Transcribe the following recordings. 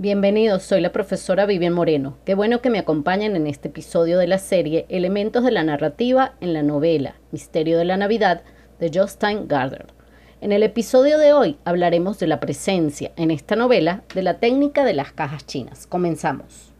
Bienvenidos, soy la profesora Vivian Moreno. Qué bueno que me acompañen en este episodio de la serie Elementos de la narrativa en la novela Misterio de la Navidad de Jostein Gardner. En el episodio de hoy hablaremos de la presencia en esta novela de la técnica de las cajas chinas. Comenzamos.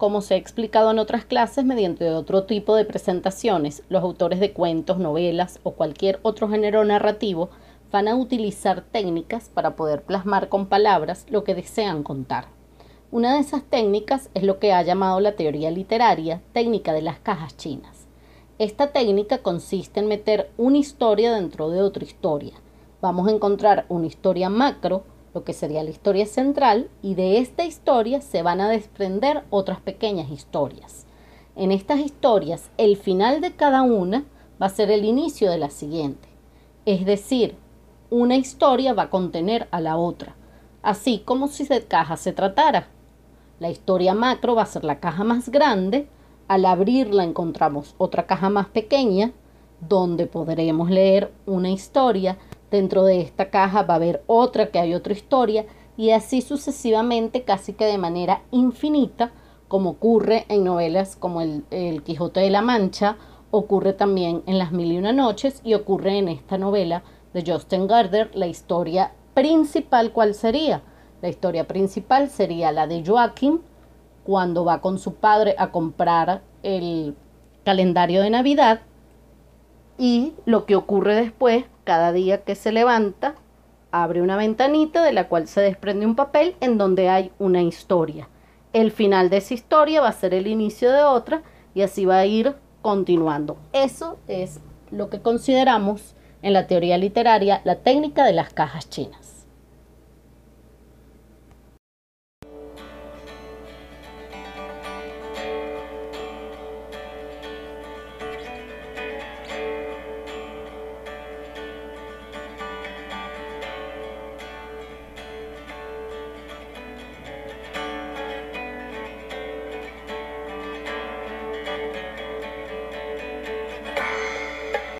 Como se ha explicado en otras clases mediante otro tipo de presentaciones, los autores de cuentos, novelas o cualquier otro género narrativo van a utilizar técnicas para poder plasmar con palabras lo que desean contar. Una de esas técnicas es lo que ha llamado la teoría literaria técnica de las cajas chinas. Esta técnica consiste en meter una historia dentro de otra historia. Vamos a encontrar una historia macro, lo que sería la historia central, y de esta historia se van a desprender otras pequeñas historias. En estas historias, el final de cada una va a ser el inicio de la siguiente. Es decir, una historia va a contener a la otra, así como si de caja se tratara. La historia macro va a ser la caja más grande, al abrirla encontramos otra caja más pequeña, donde podremos leer una historia Dentro de esta caja va a haber otra que hay otra historia y así sucesivamente casi que de manera infinita como ocurre en novelas como el, Quijote de la Mancha, ocurre también en Las Mil y Una Noches y ocurre en esta novela de Justin Gardner la historia principal, ¿cuál sería? La historia principal sería la de Joaquín cuando va con su padre a comprar el calendario de Navidad y lo que ocurre después, cada día que se levanta, abre una ventanita de la cual se desprende un papel en donde hay una historia. El final de esa historia va a ser el inicio de otra y así va a ir continuando. Eso es lo que consideramos en la teoría literaria la técnica de las cajas chinas.